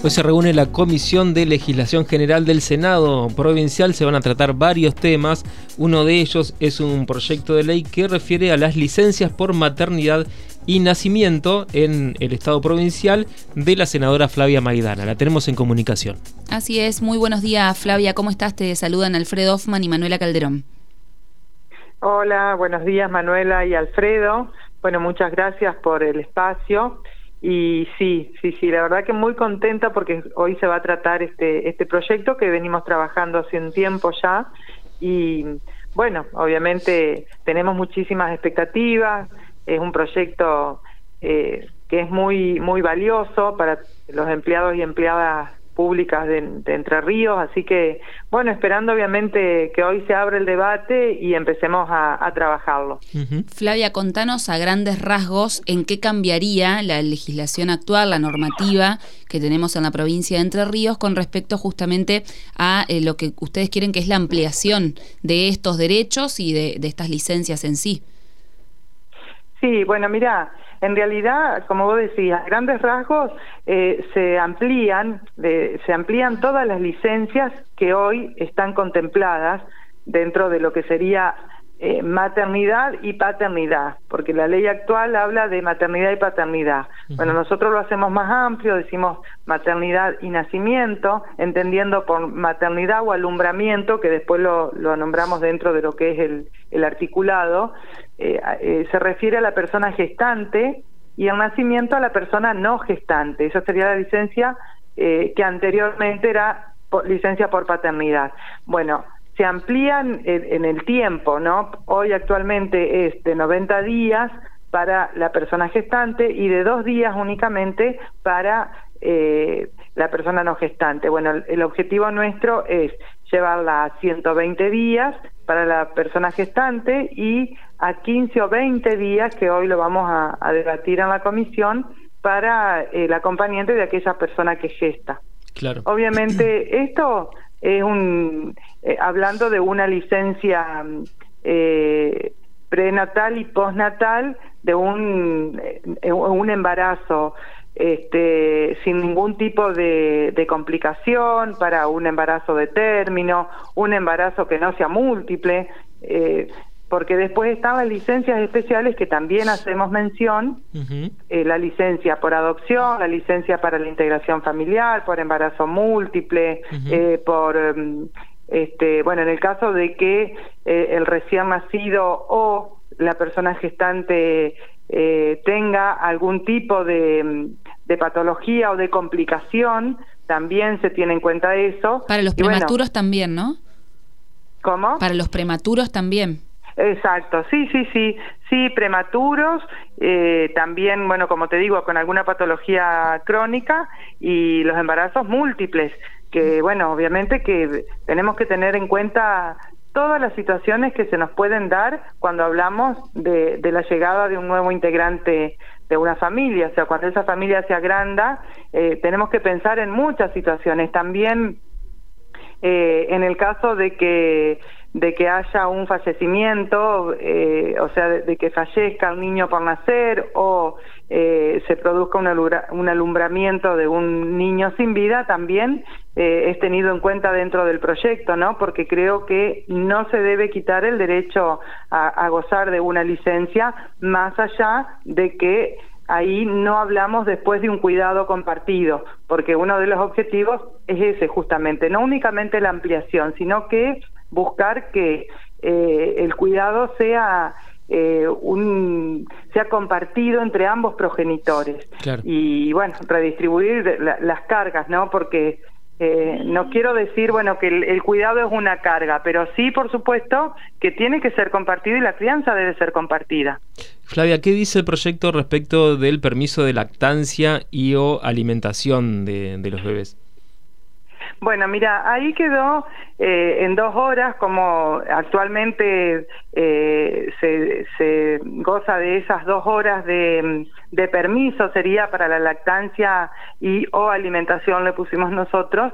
Hoy se reúne la Comisión de Legislación General del Senado Provincial. Se van a tratar varios temas. Uno de ellos es un proyecto de ley que refiere a las licencias por maternidad y nacimiento en el Estado provincial de la senadora Flavia Maidana. La tenemos en comunicación. Así es. Muy buenos días, Flavia. ¿Cómo estás? Te saludan Alfredo Hoffman y Manuela Calderón. Hola, buenos días, Manuela y Alfredo. Bueno, muchas gracias por el espacio. Y sí, sí, sí, la verdad que muy contenta porque hoy se va a tratar este, este proyecto que venimos trabajando hace un tiempo ya. Y bueno, obviamente tenemos muchísimas expectativas, es un proyecto eh, que es muy, muy valioso para los empleados y empleadas públicas de, Entre Ríos, así que, bueno, esperando obviamente que hoy se abra el debate y empecemos a, trabajarlo. Flavia, contanos a grandes rasgos en qué cambiaría la legislación actual, la normativa que tenemos en la provincia de Entre Ríos con respecto justamente a eh, lo que ustedes quieren que es la ampliación de estos derechos y de, de estas licencias en sí. Sí, bueno, mira, en realidad, como vos decías, a grandes rasgos eh, se amplían, se amplían todas las licencias que hoy están contempladas dentro de lo que sería eh, maternidad y paternidad, porque la ley actual habla de maternidad y paternidad. Bueno, nosotros lo hacemos más amplio, decimos maternidad y nacimiento, entendiendo por maternidad o alumbramiento, que después lo, nombramos dentro de lo que es el, el articulado, eh, eh, se refiere a la persona gestante y el nacimiento a la persona no gestante. Esa sería la licencia que anteriormente era licencia por paternidad. Bueno, se amplían en, el tiempo, ¿no? Hoy actualmente es de 90 días para la persona gestante y de dos días únicamente para eh, la persona no gestante. Bueno, el, objetivo nuestro es llevarla a 120 días para la persona gestante y a 15 o 20 días, que hoy lo vamos a, debatir en la comisión, para el acompañante de aquella persona que gesta. Claro. Obviamente, esto es un eh, hablando de una licencia eh, prenatal y postnatal de un, eh, un embarazo este, sin ningún tipo de, de, complicación para un embarazo de término, un embarazo que no sea múltiple, eh, porque después están las licencias especiales que también hacemos mención, eh, la licencia por adopción, la licencia para la integración familiar, por embarazo múltiple, eh, por, em, este, bueno, en el caso de que eh, el recién nacido o la persona gestante tenga algún tipo de, de, patología o de complicación, también se tiene en cuenta eso. Para los prematuros también, ¿no? ¿Cómo? Para los prematuros también. Exacto, sí, sí, sí, sí, prematuros, eh, también, bueno, como te digo, con alguna patología crónica y los embarazos múltiples, que, bueno, obviamente que tenemos que tener en cuenta todas las situaciones que se nos pueden dar cuando hablamos de, la llegada de un nuevo integrante de una familia, o sea, cuando esa familia se agranda, eh, tenemos que pensar en muchas situaciones, también eh, en el caso de que de que haya un fallecimiento, eh, o sea, de, que fallezca un niño por nacer o eh, se produzca un, alumbramiento de un niño sin vida, también eh, es tenido en cuenta dentro del proyecto, ¿no? Porque creo que no se debe quitar el derecho a gozar de una licencia más allá de que ahí no hablamos después de un cuidado compartido, porque uno de los objetivos es ese justamente, no únicamente la ampliación, sino que buscar que eh, el cuidado sea eh, un sea compartido entre ambos progenitores. Y bueno redistribuir las cargas no porque eh, no quiero decir bueno que el, cuidado es una carga pero sí por supuesto que tiene que ser compartido y la crianza debe ser compartida. Flavia qué dice el proyecto respecto del permiso de lactancia y o alimentación de los bebés bueno, mira, ahí quedó eh, en dos horas, como actualmente eh, se, goza de esas dos horas de, permiso, sería para la lactancia y o alimentación le pusimos nosotros,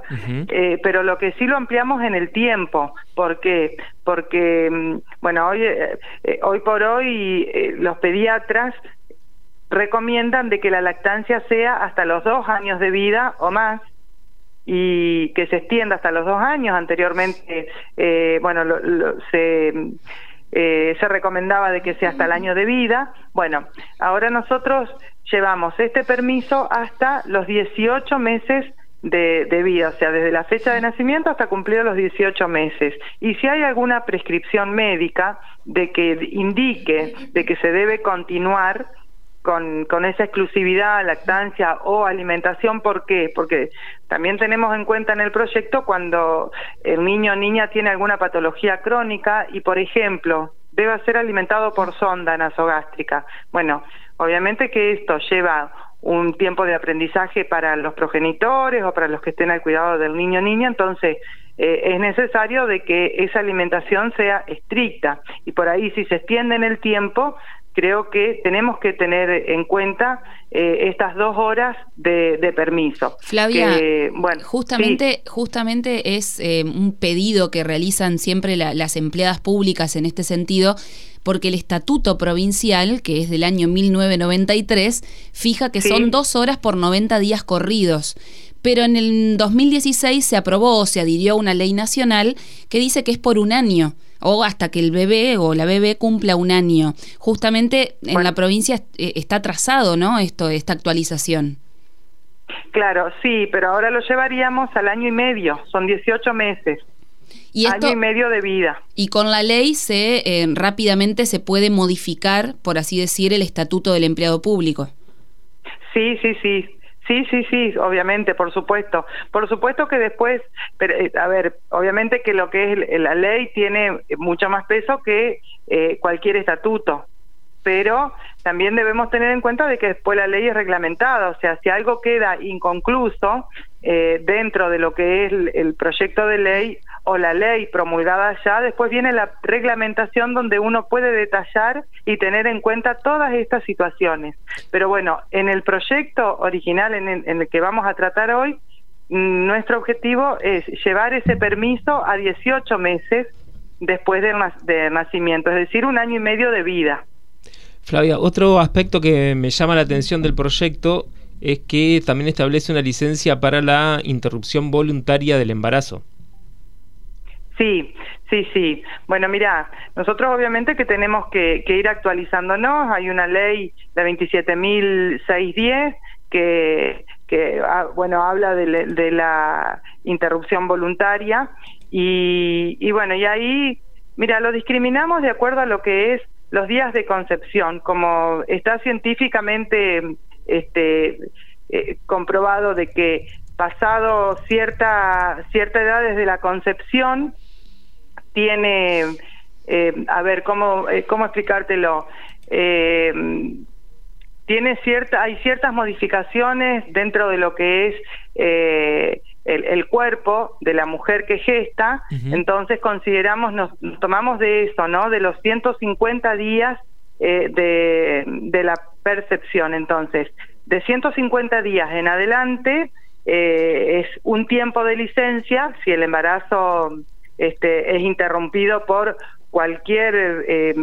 eh, pero lo que sí lo ampliamos en el tiempo, porque porque mm, bueno hoy hoy por hoy los pediatras recomiendan de que la lactancia sea hasta los dos años de vida o más y que se extienda hasta los dos años. Anteriormente, eh, bueno, se, eh, se recomendaba de que sea hasta el año de vida. Bueno, ahora nosotros llevamos este permiso hasta los 18 meses de, de, vida, o sea, desde la fecha de nacimiento hasta cumplir los 18 meses. Y si hay alguna prescripción médica de que indique de que se debe continuar, con, con esa exclusividad, lactancia o alimentación. ¿Por qué? Porque también tenemos en cuenta en el proyecto cuando el niño o niña tiene alguna patología crónica y, por ejemplo, debe ser alimentado por sonda nasogástrica. Bueno, obviamente que esto lleva un tiempo de aprendizaje para los progenitores o para los que estén al cuidado del niño o niña, entonces eh, es necesario de que esa alimentación sea estricta y por ahí si se extiende en el tiempo creo que tenemos que tener en cuenta eh, estas dos horas de, permiso. Flavia, bueno, justamente, justamente es eh, un pedido que realizan siempre las empleadas públicas en este sentido, porque el estatuto provincial, que es del año 1993, fija que son dos horas por 90 días corridos pero en el 2016 se aprobó o se adhirió a una ley nacional que dice que es por un año o hasta que el bebé o la bebé cumpla un año. Justamente en la provincia eh, está trazado, ¿no? Esto, esta actualización. Claro, sí, pero ahora lo llevaríamos al año y medio, son 18 meses. Y año y medio de vida. Y con la ley se eh, rápidamente se puede modificar, por así decir, el estatuto del empleado público. Sí, sí, sí. Sí, sí, sí, obviamente, por supuesto. Por supuesto que después, pero, eh, a ver, obviamente que lo que es la ley tiene mucho más peso que eh, cualquier estatuto, pero también debemos tener en cuenta de que después la ley es reglamentada, o sea, si algo queda inconcluso eh, dentro de lo que es el proyecto de ley, o la ley promulgada ya, después viene la reglamentación donde uno puede detallar y tener en cuenta todas estas situaciones. Pero bueno, en el proyecto original en el, que vamos a tratar hoy, nuestro objetivo es llevar ese permiso a 18 meses después del de nacimiento, es decir, un año y medio de vida. Flavia, otro aspecto que me llama la atención del proyecto es que también establece una licencia para la interrupción voluntaria del embarazo. Sí, sí, sí. Bueno, mira, nosotros obviamente que tenemos que, ir actualizándonos. Hay una ley, la 27.610, que, que ah, bueno, habla de, la interrupción voluntaria. Y, y bueno, y ahí, mira, lo discriminamos de acuerdo a lo que es los días de concepción, como está científicamente este, eh, comprobado de que pasado cierta cierta edad desde la concepción tiene, eh, a ver, ¿cómo, eh, cómo explicártelo? Eh, tiene cierta, hay ciertas modificaciones dentro de lo que es el, cuerpo de la mujer que gesta, entonces consideramos, nos, tomamos de eso, ¿no? De los 150 días de, de la percepción, entonces, de 150 días en adelante es un tiempo de licencia, si el embarazo este, es interrumpido por cualquier eh,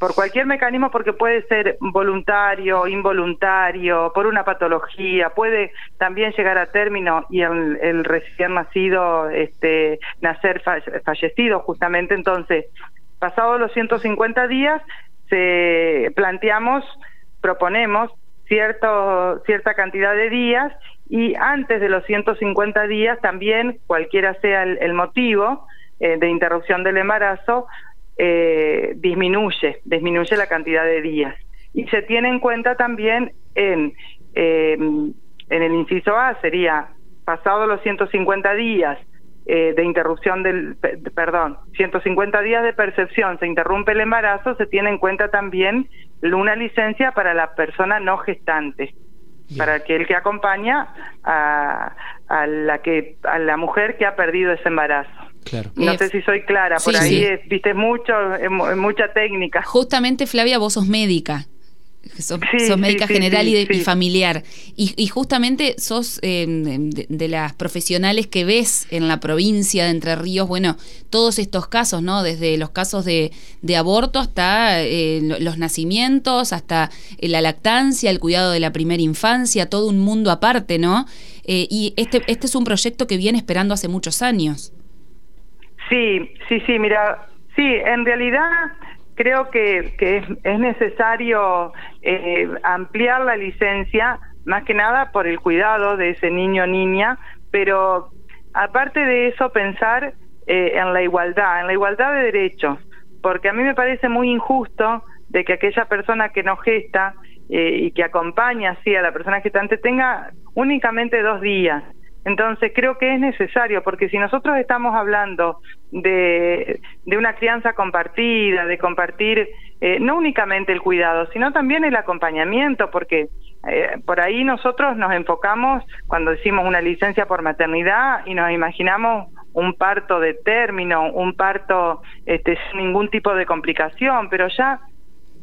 por cualquier mecanismo porque puede ser voluntario involuntario por una patología puede también llegar a término y el, recién nacido este nacer fallecido justamente. Entonces pasados los 150 días se planteamos proponemos cierto cierta cantidad de días y antes de los 150 días también cualquiera sea el motivo eh, de interrupción del embarazo eh, disminuye, disminuye la cantidad de días. Y se tiene en cuenta también en, em, en el inciso A, sería pasado los 150 días eh, de interrupción del, perdón, 150 días de percepción, se interrumpe el embarazo, se tiene en cuenta también una licencia para la persona no gestante, para aquel que acompaña a, a, la que, a la mujer que ha perdido ese embarazo. No sé si soy clara, por ahí viste mucho, mucha técnica. Justamente Flavia, vos sos médica. sos, médica general y, familiar. Y, justamente sos eh, de, las profesionales que ves en la provincia de Entre Ríos, bueno, todos estos casos, ¿no? Desde los casos de, aborto hasta eh, los nacimientos, hasta la lactancia, el cuidado de la primera infancia, todo un mundo aparte, ¿no? Eh, y este, este es un proyecto que viene esperando hace muchos años. Sí, sí, sí, mira, sí, en realidad creo que, es, necesario eh, ampliar la licencia, más que nada por el cuidado de ese niño o niña, pero aparte de eso pensar eh, en la igualdad, en la igualdad de derechos, porque a mí me parece muy injusto de que aquella persona que no gesta eh, y que acompaña así a la persona gestante tenga únicamente dos días entonces creo que es necesario, porque si nosotros estamos hablando de, una crianza compartida, de compartir eh, no únicamente el cuidado, sino también el acompañamiento, porque eh, por ahí nosotros nos enfocamos cuando decimos una licencia por maternidad y nos imaginamos un parto de término, un parto este, sin ningún tipo de complicación, pero ya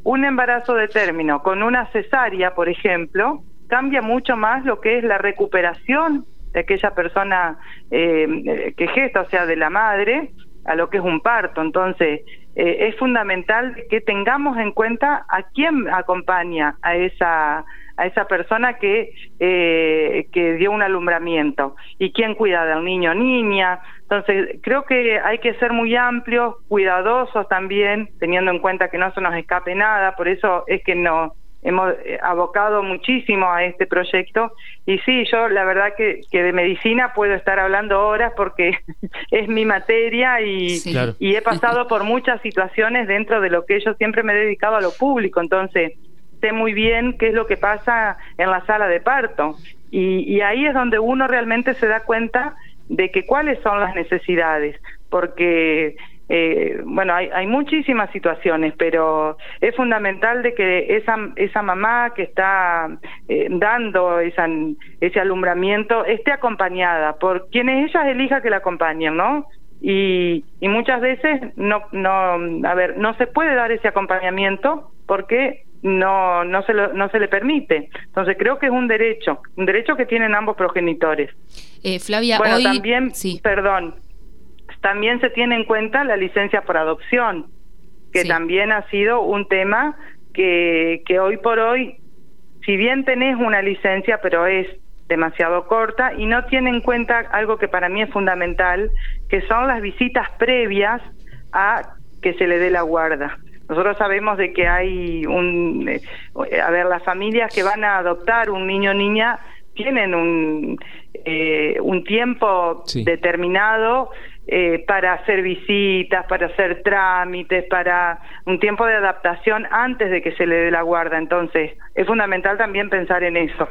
un embarazo de término con una cesárea, por ejemplo, cambia mucho más lo que es la recuperación de aquella persona eh, que gesta, o sea, de la madre, a lo que es un parto. Entonces, eh, es fundamental que tengamos en cuenta a quién acompaña a esa a esa persona que eh, que dio un alumbramiento y quién cuida del niño o niña. Entonces, creo que hay que ser muy amplios, cuidadosos también, teniendo en cuenta que no se nos escape nada, por eso es que no hemos eh, abocado muchísimo a este proyecto y sí, yo la verdad que, que de medicina puedo estar hablando horas porque es mi materia y, y he pasado por muchas situaciones dentro de lo que yo siempre me he dedicado a lo público, entonces sé muy bien qué es lo que pasa en la sala de parto y, y ahí es donde uno realmente se da cuenta de que cuáles son las necesidades, porque eh, bueno, hay, hay muchísimas situaciones, pero es fundamental de que esa, esa mamá que está eh, dando esa, ese alumbramiento esté acompañada por quienes ella elija que la acompañen, ¿no? Y, y muchas veces no, no, a ver, no se puede dar ese acompañamiento porque no, no, se lo, no se le permite. Entonces creo que es un derecho, un derecho que tienen ambos progenitores. Eh, Flavia, bueno, también, sí. perdón, también se tiene en cuenta la licencia por adopción, que también ha sido un tema que, que hoy por hoy, si bien tenés una licencia, pero es demasiado corta y no tiene en cuenta algo que para mí es fundamental, que son las visitas previas a que se le dé la guarda. Nosotros sabemos de que hay un, eh, a ver, las familias que van a adoptar un niño o niña tienen un, eh, un tiempo determinado eh, para hacer visitas, para hacer trámites, para un tiempo de adaptación antes de que se le dé la guarda. Entonces, es fundamental también pensar en eso.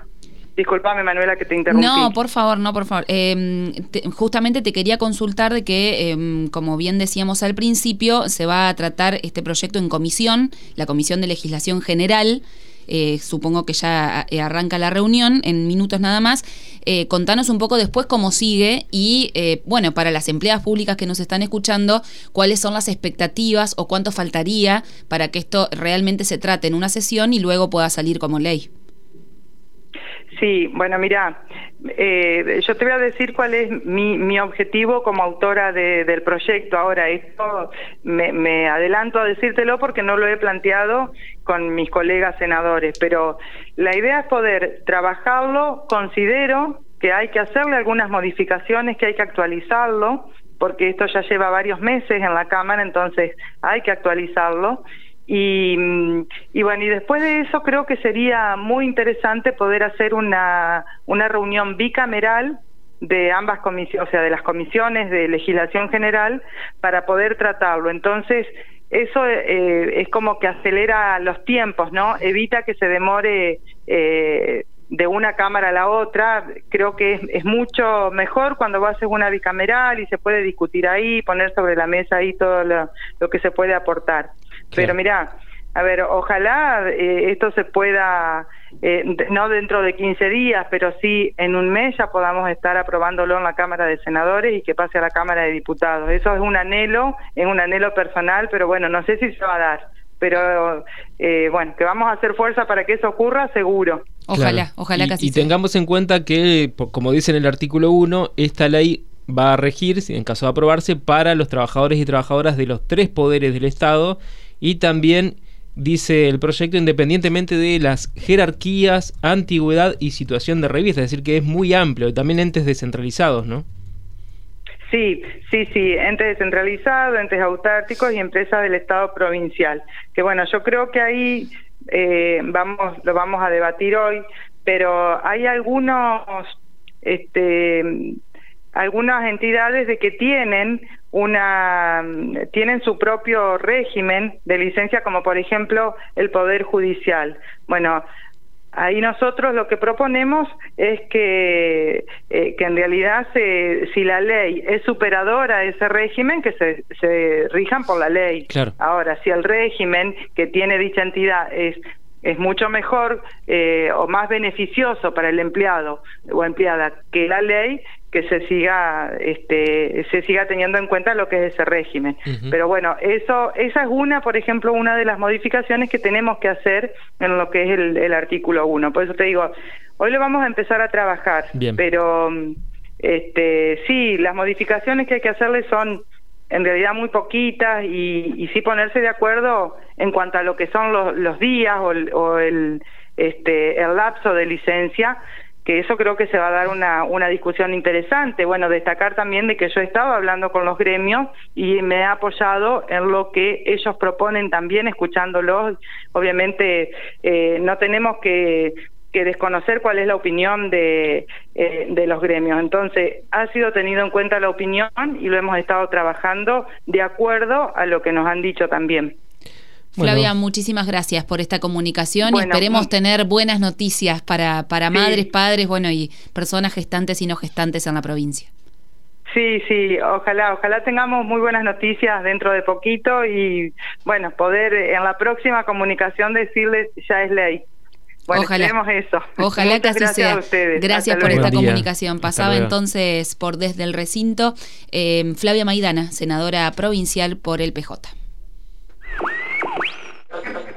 Disculpame, Manuela, que te interrumpí. No, por favor, no, por favor. Em, justamente te quería consultar de que, em, como bien decíamos al principio, se va a tratar este proyecto en comisión, la Comisión de Legislación General. Eh, supongo que ya eh, arranca la reunión en minutos nada más. Eh, contanos un poco después cómo sigue y, bueno, para las empleadas públicas que nos están escuchando, cuáles son las expectativas o cuánto faltaría para que esto realmente se trate en una sesión y luego pueda salir como ley. Sí, bueno, mira, eh, yo te voy a decir cuál es mi, mi objetivo como autora del proyecto. Ahora, esto me, me, adelanto a decírtelo porque no lo he planteado con mis colegas senadores, pero la idea es poder trabajarlo. Considero que hay que hacerle algunas modificaciones, que hay que actualizarlo, porque esto ya lleva varios meses en la Cámara, entonces hay que actualizarlo y, y, bueno, y después de eso creo que sería muy interesante poder hacer una, una reunión bicameral de ambas comisiones, o sea, de las comisiones de legislación general para poder tratarlo. Entonces, eso eh, es como que acelera los tiempos, ¿no? Evita que se demore eh, de una cámara a la otra. Creo que es, es mucho mejor cuando va a hacer una bicameral y se puede discutir ahí, poner sobre la mesa ahí todo lo que se puede aportar. Pero mira, a ver, ojalá eh, esto se pueda, eh, no dentro de 15 días, pero sí en un mes ya podamos estar aprobándolo en la Cámara de Senadores y que pase a la Cámara de Diputados. Eso es un anhelo, es un anhelo personal, pero bueno, no sé si se va a dar. pero eh, bueno, que vamos a hacer fuerza para que eso ocurra, seguro. Ojalá, ojalá y, que así Y tengamos en cuenta que, como dice en el artículo 1, esta ley va a regir, en caso de aprobarse, para los trabajadores y trabajadoras de los tres poderes del Estado y también dice el proyecto independientemente de las jerarquías, antigüedad y situación de revista, es decir, que es muy amplio, también entes descentralizados, ¿no? Sí, sí, sí, entes descentralizados, entes autárticos y empresas del Estado provincial. Que bueno, yo creo que ahí eh, vamos, lo vamos a debatir hoy, pero hay algunos, este, algunas entidades de que tienen una tienen su propio régimen de licencia como por ejemplo el poder judicial. Bueno ahí nosotros lo que proponemos es que eh, que en realidad se, si la ley es superadora a ese régimen que se, se rijan por la ley. Ahora si el régimen que tiene dicha entidad es es mucho mejor eh, o más beneficioso para el empleado o empleada que la ley que se siga este se siga teniendo en cuenta lo que es ese régimen. Pero bueno eso esa es una por ejemplo una de las modificaciones que tenemos que hacer en lo que es el, artículo 1 por eso te digo hoy lo vamos a empezar a trabajar pero este sí las modificaciones que hay que hacerle son en realidad muy poquitas y, y sí ponerse de acuerdo en cuanto a lo que son los, los días o, o el este el lapso de licencia que eso creo que se va a dar una, una discusión interesante. Bueno, destacar también de que yo he estado hablando con los gremios y me he apoyado en lo que ellos proponen también, escuchándolos. Obviamente eh, no tenemos que, que, desconocer cuál es la opinión de, eh, de los gremios. Entonces, ha sido tenido en cuenta la opinión y lo hemos estado trabajando de acuerdo a lo que nos han dicho también. Flavia, muchísimas gracias por esta comunicación y esperemos tener buenas noticias para, para madres, padres, bueno, y personas gestantes y no gestantes en la provincia. Sí, sí, ojalá, ojalá tengamos muy buenas noticias dentro de poquito y bueno, poder en la próxima comunicación decirles ya es ley. Bueno, ojalá. eso. Ojalá que así sea. Gracias por esta comunicación. Pasaba entonces por desde el recinto eh, Flavia Maidana, senadora provincial por el PJ.